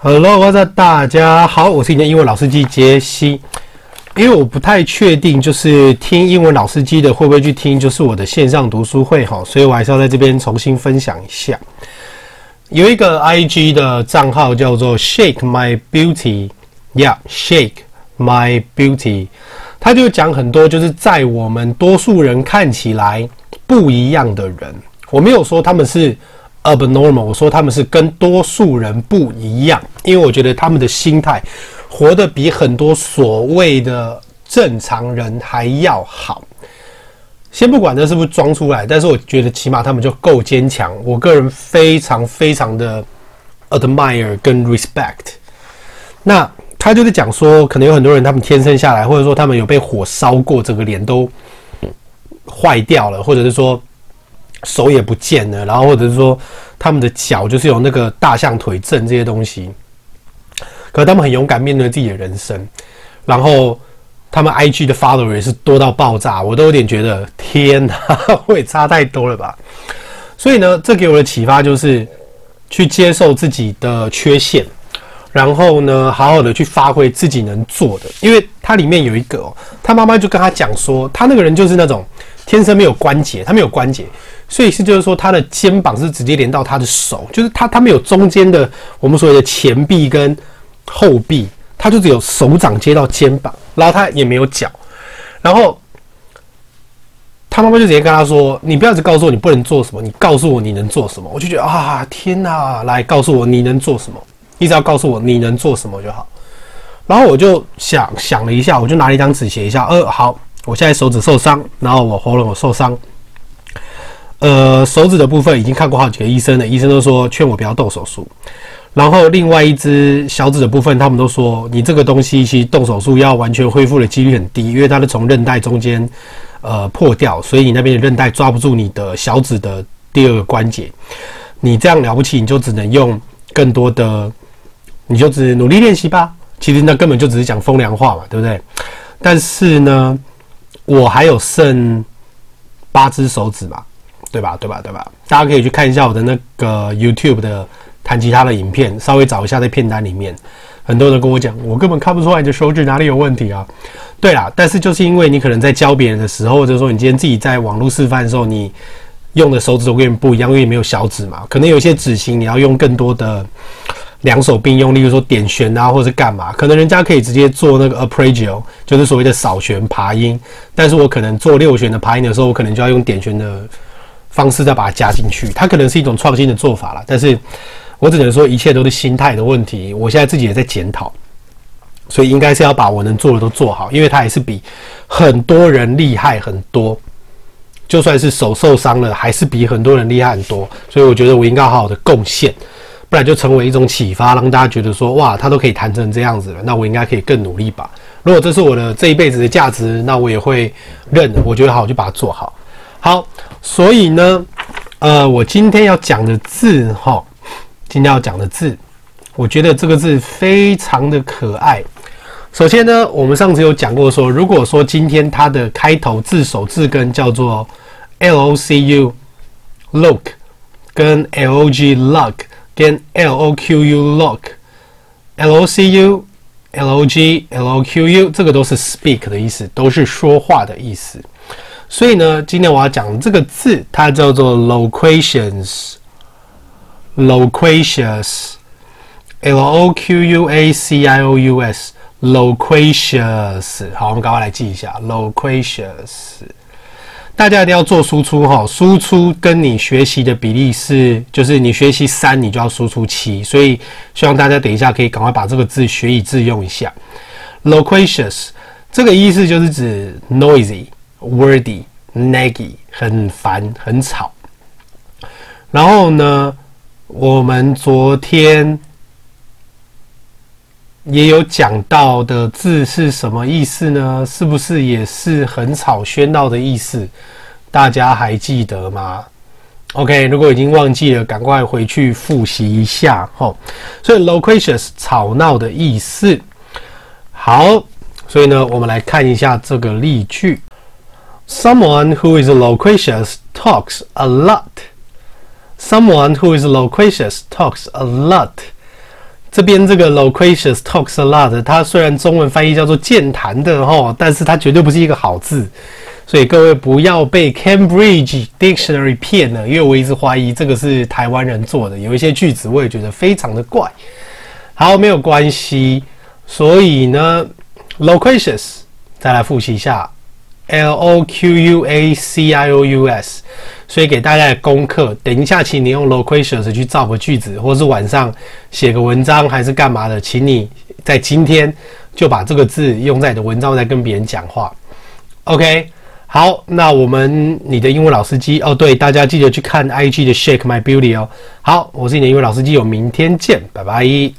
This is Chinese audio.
Hello，大家好，我是你的英文老司机杰西。因为我不太确定，就是听英文老司机的会不会去听，就是我的线上读书会哈，所以我还是要在这边重新分享一下。有一个 IG 的账号叫做 Shake My Beauty，Yeah，Shake My Beauty，他就讲很多就是在我们多数人看起来不一样的人，我没有说他们是。Abnormal，我说他们是跟多数人不一样，因为我觉得他们的心态活得比很多所谓的正常人还要好。先不管这是不是装出来，但是我觉得起码他们就够坚强。我个人非常非常的 admire 跟 respect。那他就是讲说，可能有很多人他们天生下来，或者说他们有被火烧过，整个脸都坏掉了，或者是说。手也不见了，然后或者是说他们的脚就是有那个大象腿症这些东西，可他们很勇敢面对自己的人生，然后他们 IG 的 follower 也是多到爆炸，我都有点觉得天哪，会差太多了吧？所以呢，这给我的启发就是去接受自己的缺陷，然后呢，好好的去发挥自己能做的。因为他里面有一个哦，他妈妈就跟他讲说，他那个人就是那种天生没有关节，他没有关节。所以是就是说，他的肩膀是直接连到他的手，就是他他没有中间的我们所谓的前臂跟后臂，他就只有手掌接到肩膀，然后他也没有脚，然后他妈妈就直接跟他说：“你不要只告诉我你不能做什么，你告诉我你能做什么。”我就觉得啊，天哪！来告诉我你能做什么，你只要告诉我你能做什么就好。然后我就想想了一下，我就拿了一张纸写一下：“呃，好，我现在手指受伤，然后我喉咙有受伤。”呃，手指的部分已经看过好几个医生了，医生都说劝我不要动手术。然后另外一只小指的部分，他们都说你这个东西其实动手术要完全恢复的几率很低，因为它是从韧带中间呃破掉，所以你那边的韧带抓不住你的小指的第二个关节。你这样了不起，你就只能用更多的，你就只努力练习吧。其实那根本就只是讲风凉话嘛，对不对？但是呢，我还有剩八只手指嘛。对吧？对吧？对吧？大家可以去看一下我的那个 YouTube 的弹吉他的影片，稍微找一下在片单里面。很多人跟我讲，我根本看不出来你的手指哪里有问题啊。对啦，但是就是因为你可能在教别人的时候，或者说你今天自己在网络示范的时候，你用的手指都跟人不一样，因为没有小指嘛。可能有些指型你要用更多的两手并用，例如说点弦啊，或者是干嘛。可能人家可以直接做那个 arpeggio，就是所谓的扫弦爬音。但是我可能做六弦的爬音的时候，我可能就要用点弦的。方式再把它加进去，它可能是一种创新的做法了。但是我只能说，一切都是心态的问题。我现在自己也在检讨，所以应该是要把我能做的都做好，因为它也是比很多人厉害很多。就算是手受伤了，还是比很多人厉害很多。所以我觉得我应该好好的贡献，不然就成为一种启发，让大家觉得说，哇，他都可以弹成这样子了，那我应该可以更努力吧。如果这是我的这一辈子的价值，那我也会认。我觉得好，我就把它做好。好，所以呢，呃，我今天要讲的字，哈，今天要讲的字，我觉得这个字非常的可爱。首先呢，我们上次有讲过说，如果说今天它的开头字首字根叫做 L O C U，look，跟 L O G luck，跟 L O Q U lock L O C U，L O G，L O Q U，这个都是 speak 的意思，都是说话的意思。所以呢，今天我要讲这个字，它叫做 loquacious，loquacious，L O Q U A C I O U S，loquacious。好，我们赶快来记一下 loquacious。大家一定要做输出哈，输出跟你学习的比例是，就是你学习三，你就要输出七。所以希望大家等一下可以赶快把这个字学以致用一下。loquacious 这个意思就是指 noisy。wordy, naggy，很烦，很吵。然后呢，我们昨天也有讲到的字是什么意思呢？是不是也是很吵喧闹的意思？大家还记得吗？OK，如果已经忘记了，赶快回去复习一下吼。所以 loquacious 吵闹的意思。好，所以呢，我们来看一下这个例句。Someone who is loquacious talks a lot. Someone who is loquacious talks a lot. 这边这个 loquacious talks a lot，它虽然中文翻译叫做健谈的齁，但是它绝对不是一个好字，所以各位不要被 Cambridge Dictionary 骗了，因为我一直怀疑这个是台湾人做的，有一些句子我也觉得非常的怪。好，没有关系，所以呢，loquacious 再来复习一下。，L O Q U A C I O U S。所以给大家的功课，等一下，请你用 loquacious 去造个句子，或是晚上写个文章，还是干嘛的？请你在今天就把这个字用在你的文章，在跟别人讲话。OK，好，那我们你的英文老司机哦，对，大家记得去看 IG 的 Shake My Beauty 哦。好，我是你的英文老司机，我明天见，拜拜。